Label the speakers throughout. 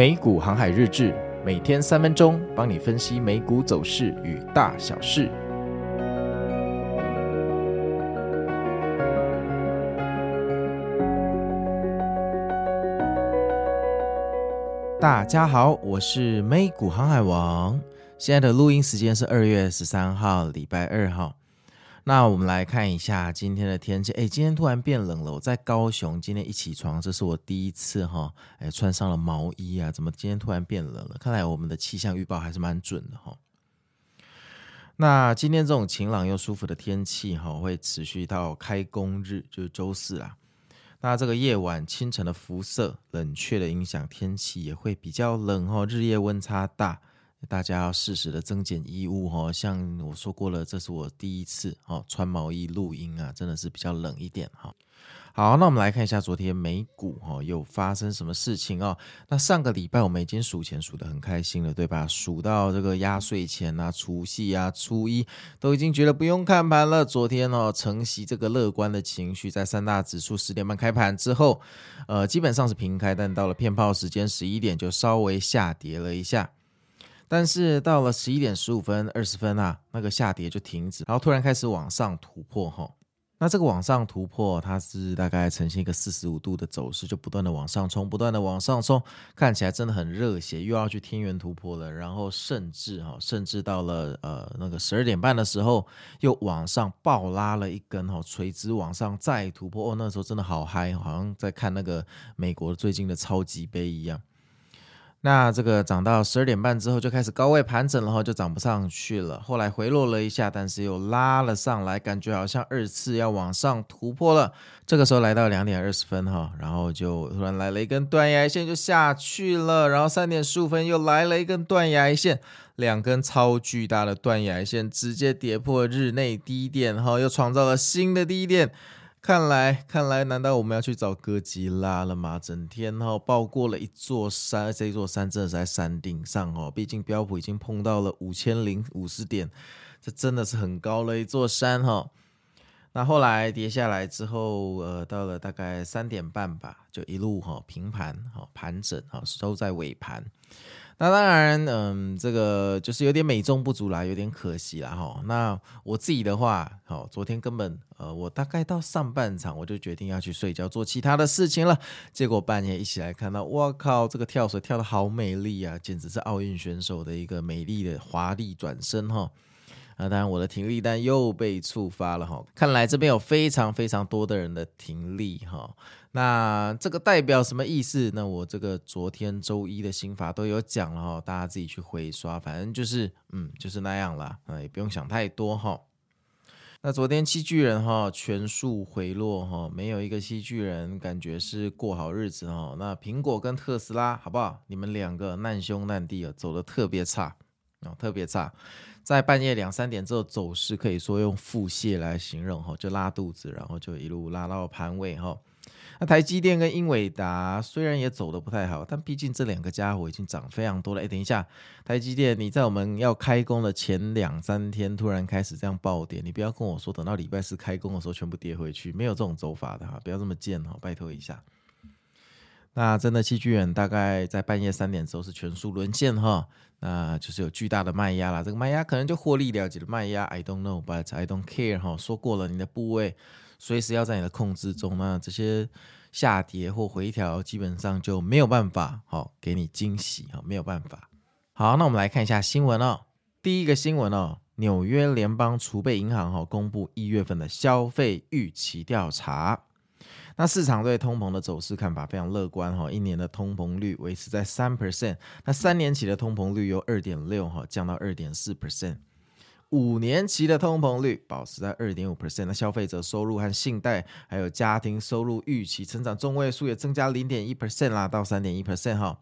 Speaker 1: 美股航海日志，每天三分钟，帮你分析美股走势与大小事。大家好，我是美股航海王。现在的录音时间是二月十三号，礼拜二号。那我们来看一下今天的天气。哎，今天突然变冷了。我在高雄，今天一起床，这是我第一次哈，哎，穿上了毛衣啊。怎么今天突然变冷了？看来我们的气象预报还是蛮准的哈。那今天这种晴朗又舒服的天气哈，会持续到开工日，就是周四啊。那这个夜晚清晨的辐射冷却的影响，天气也会比较冷哈，日夜温差大。大家要适时的增减衣物哈，像我说过了，这是我第一次哦穿毛衣录音啊，真的是比较冷一点哈。好，那我们来看一下昨天美股哈又发生什么事情哦。那上个礼拜我们已经数钱数得很开心了，对吧？数到这个压岁钱啊、除夕啊、初一都已经觉得不用看盘了。昨天哦承袭这个乐观的情绪，在三大指数十点半开盘之后，呃基本上是平开，但到了骗炮时间十一点就稍微下跌了一下。但是到了十一点十五分、二十分啊，那个下跌就停止，然后突然开始往上突破哈。那这个往上突破，它是大概呈现一个四十五度的走势，就不断的往上冲，不断的往上冲，看起来真的很热血，又要去天元突破了。然后甚至哈，甚至到了呃那个十二点半的时候，又往上暴拉了一根哈，垂直往上再突破。哦，那时候真的好嗨，好像在看那个美国最近的超级杯一样。那这个涨到十二点半之后就开始高位盘整然后，就涨不上去了。后来回落了一下，但是又拉了上来，感觉好像二次要往上突破了。这个时候来到两点二十分哈，然后就突然来了一根断崖线就下去了。然后三点十五分又来了一根断崖线，两根超巨大的断崖线直接跌破日内低点哈，又创造了新的低点。看来，看来，难道我们要去找哥吉拉了吗？整天哈、哦、爆过了一座山，这座山真的是在山顶上哦。毕竟标普已经碰到了五千零五十点，这真的是很高了一座山哈、哦。那后来跌下来之后，呃，到了大概三点半吧，就一路哈、哦、平盘哈、哦、盘整哈、哦、收在尾盘。那当然，嗯，这个就是有点美中不足啦，有点可惜啦哈。那我自己的话，好，昨天根本，呃，我大概到上半场我就决定要去睡觉，做其他的事情了。结果半夜一起来看到，我靠，这个跳水跳得好美丽啊，简直是奥运选手的一个美丽的华丽转身哈。那当然，我的停利单又被触发了哈。看来这边有非常非常多的人的停利哈。那这个代表什么意思？那我这个昨天周一的心法都有讲了哈，大家自己去回刷。反正就是，嗯，就是那样啦，啊，也不用想太多哈。那昨天七巨人哈全数回落哈，没有一个七巨人感觉是过好日子哈。那苹果跟特斯拉好不好？你们两个难兄难弟啊，走得特别差啊，特别差。在半夜两三点之后走势可以说用腹泻来形容哈，就拉肚子，然后就一路拉到盘尾哈。那台积电跟英伟达虽然也走得不太好，但毕竟这两个家伙已经涨非常多了。哎，等一下，台积电你在我们要开工的前两三天突然开始这样暴跌，你不要跟我说等到礼拜四开工的时候全部跌回去，没有这种走法的哈，不要这么贱哈，拜托一下。那真的七巨人大概在半夜三点之后是全数沦陷哈，那就是有巨大的卖压啦。这个卖压可能就获利了结的卖压，I don't know but I don't care 哈。说过了，你的部位随时要在你的控制中，那这些下跌或回调基本上就没有办法好给你惊喜哈，没有办法。好，那我们来看一下新闻哦。第一个新闻哦，纽约联邦储备银行哈公布一月份的消费预期调查。那市场对通膨的走势看法非常乐观哈，一年的通膨率维持在三 percent，那三年期的通膨率由二点六哈降到二点四 percent，五年期的通膨率保持在二点五 percent，那消费者收入和信贷还有家庭收入预期成长中位数也增加零点一 percent 啦，到三点一 percent 哈。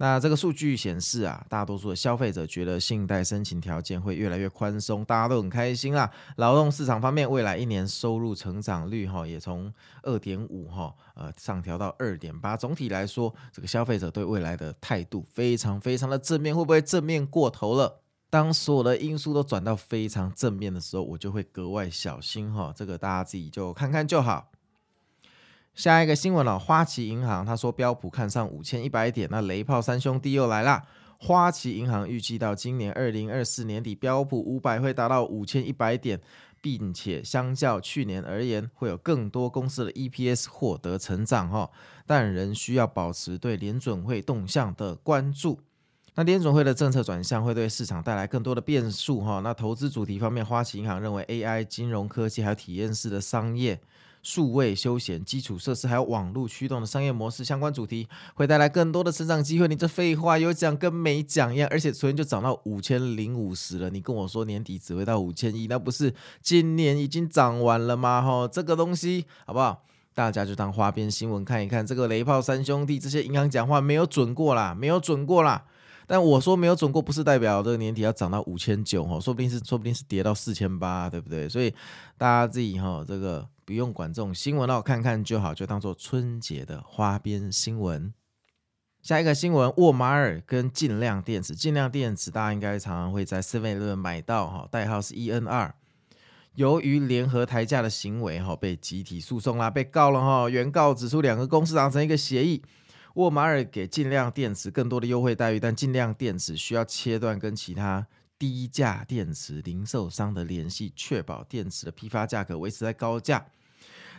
Speaker 1: 那这个数据显示啊，大多数的消费者觉得信贷申请条件会越来越宽松，大家都很开心啦。劳动市场方面，未来一年收入成长率哈也从二点五哈呃上调到二点八。总体来说，这个消费者对未来的态度非常非常的正面，会不会正面过头了？当所有的因素都转到非常正面的时候，我就会格外小心哈。这个大家自己就看看就好。下一个新闻了，花旗银行他说标普看上五千一百点，那雷炮三兄弟又来了。花旗银行预计到今年二零二四年底，标普五百会达到五千一百点，并且相较去年而言，会有更多公司的 EPS 获得成长哈，但仍需要保持对联准会动向的关注。那联准会的政策转向会对市场带来更多的变数哈。那投资主题方面，花旗银行认为 AI、金融科技还有体验式的商业。数位休闲基础设施还有网络驱动的商业模式相关主题会带来更多的成长机会。你这废话有讲跟没讲一样，而且昨天就涨到五千零五十了。你跟我说年底只会到五千亿，那不是今年已经涨完了吗？哈，这个东西好不好？大家就当花边新闻看一看。这个雷炮三兄弟这些银行讲话没有准过啦，没有准过啦。但我说没有准过，不是代表这个年底要涨到五千九哈，说不定是说不定是跌到四千八，对不对？所以大家自己哈这个。不用管这种新闻了，看看就好，就当做春节的花边新闻。下一个新闻，沃马尔跟劲量电子，劲量电子大家应该常常会在7-11买到哈，代号是 ENR。由于联合抬价的行为哈，被集体诉讼啦，被告了哈。原告指出，两个公司达成一个协议，沃马尔给劲量电子更多的优惠待遇，但劲量电子需要切断跟其他。低价电池零售商的联系，确保电池的批发价格维持在高价。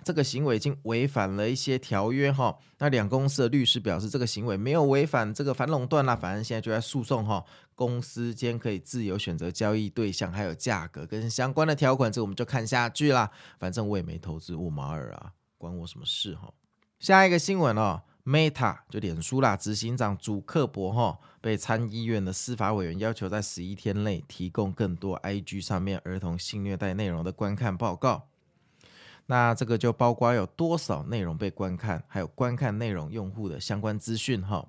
Speaker 1: 这个行为已经违反了一些条约哈。那两公司的律师表示，这个行为没有违反这个反垄断啦。反正现在就在诉讼哈。公司间可以自由选择交易对象，还有价格跟相关的条款，这我们就看下去啦。反正我也没投资沃马尔啊，关我什么事哈？下一个新闻哦。Meta 就脸书啦，执行长祖克伯哈被参议院的司法委员要求在十一天内提供更多 IG 上面儿童性虐待内容的观看报告。那这个就包括有多少内容被观看，还有观看内容用户的相关资讯哈。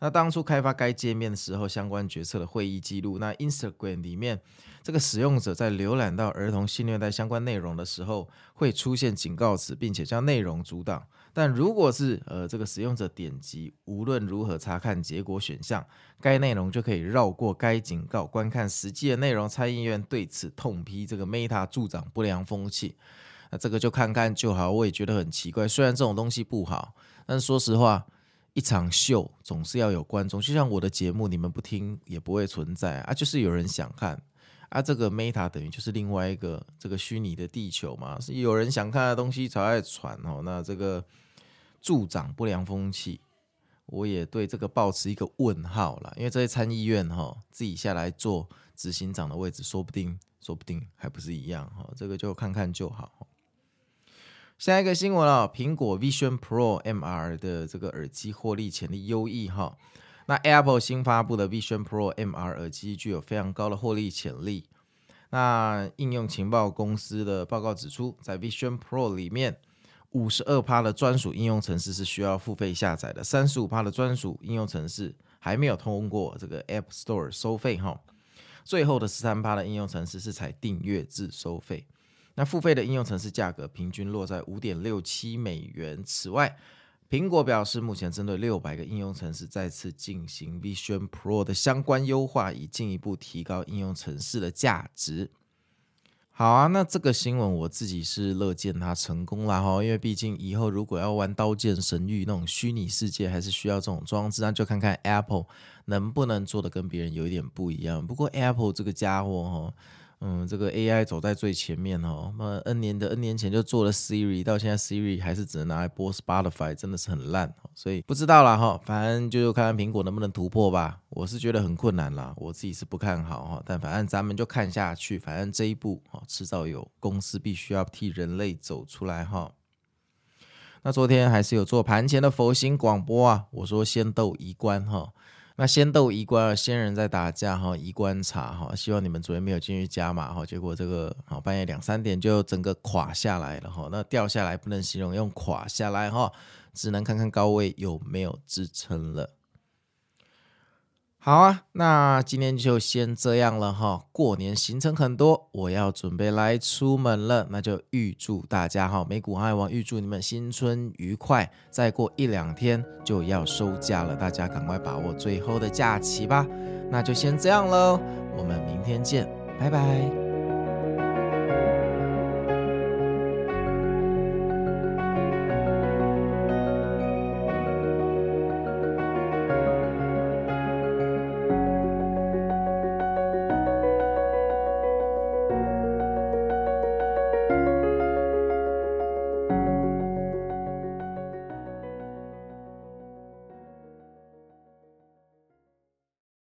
Speaker 1: 那当初开发该界面的时候，相关决策的会议记录。那 Instagram 里面，这个使用者在浏览到儿童性虐待相关内容的时候，会出现警告词，并且将内容阻挡。但如果是呃这个使用者点击无论如何查看结果选项，该内容就可以绕过该警告，观看实际的内容。参议院对此痛批这个 Meta 助长不良风气。这个就看看就好，我也觉得很奇怪。虽然这种东西不好，但是说实话。一场秀总是要有观众，就像我的节目，你们不听也不会存在啊。就是有人想看啊，这个 Meta 等于就是另外一个这个虚拟的地球嘛，是有人想看的东西才会传哦。那这个助长不良风气，我也对这个保持一个问号了，因为这些参议院哈自己下来做执行长的位置，说不定说不定还不是一样哈，这个就看看就好。下一个新闻啊，苹果 Vision Pro MR 的这个耳机获利潜力优异哈。那 Apple 新发布的 Vision Pro MR 耳机具有非常高的获利潜力。那应用情报公司的报告指出，在 Vision Pro 里面，五十二趴的专属应用程式是需要付费下载的，三十五趴的专属应用程式还没有通过这个 App Store 收费哈。最后的十三趴的应用程式是采订阅制收费。那付费的应用程式价格平均落在五点六七美元。此外，苹果表示，目前针对六百个应用程式再次进行 Vision Pro 的相关优化，以进一步提高应用程式的价值。好啊，那这个新闻我自己是乐见它成功啦哈，因为毕竟以后如果要玩《刀剑神域》那种虚拟世界，还是需要这种装置，那就看看 Apple 能不能做得跟别人有一点不一样。不过 Apple 这个家伙哈。嗯，这个 AI 走在最前面哦。那 N 年的 N 年前就做了 Siri，到现在 Siri 还是只能拿来播 Spotify，真的是很烂。所以不知道啦哈，反正就看看苹果能不能突破吧。我是觉得很困难啦，我自己是不看好哈。但反正咱们就看下去，反正这一步哈，迟早有公司必须要替人类走出来哈。那昨天还是有做盘前的佛心广播啊，我说先斗一关哈。那仙斗一关二，仙人在打架哈，一观察哈，希望你们昨天没有进去加码哈，结果这个好半夜两三点就整个垮下来了哈，那掉下来不能形容，用垮下来哈，只能看看高位有没有支撑了。好啊，那今天就先这样了哈。过年行程很多，我要准备来出门了，那就预祝大家哈，美股爱王预祝你们新春愉快。再过一两天就要收假了，大家赶快把握最后的假期吧。那就先这样喽，我们明天见，拜拜。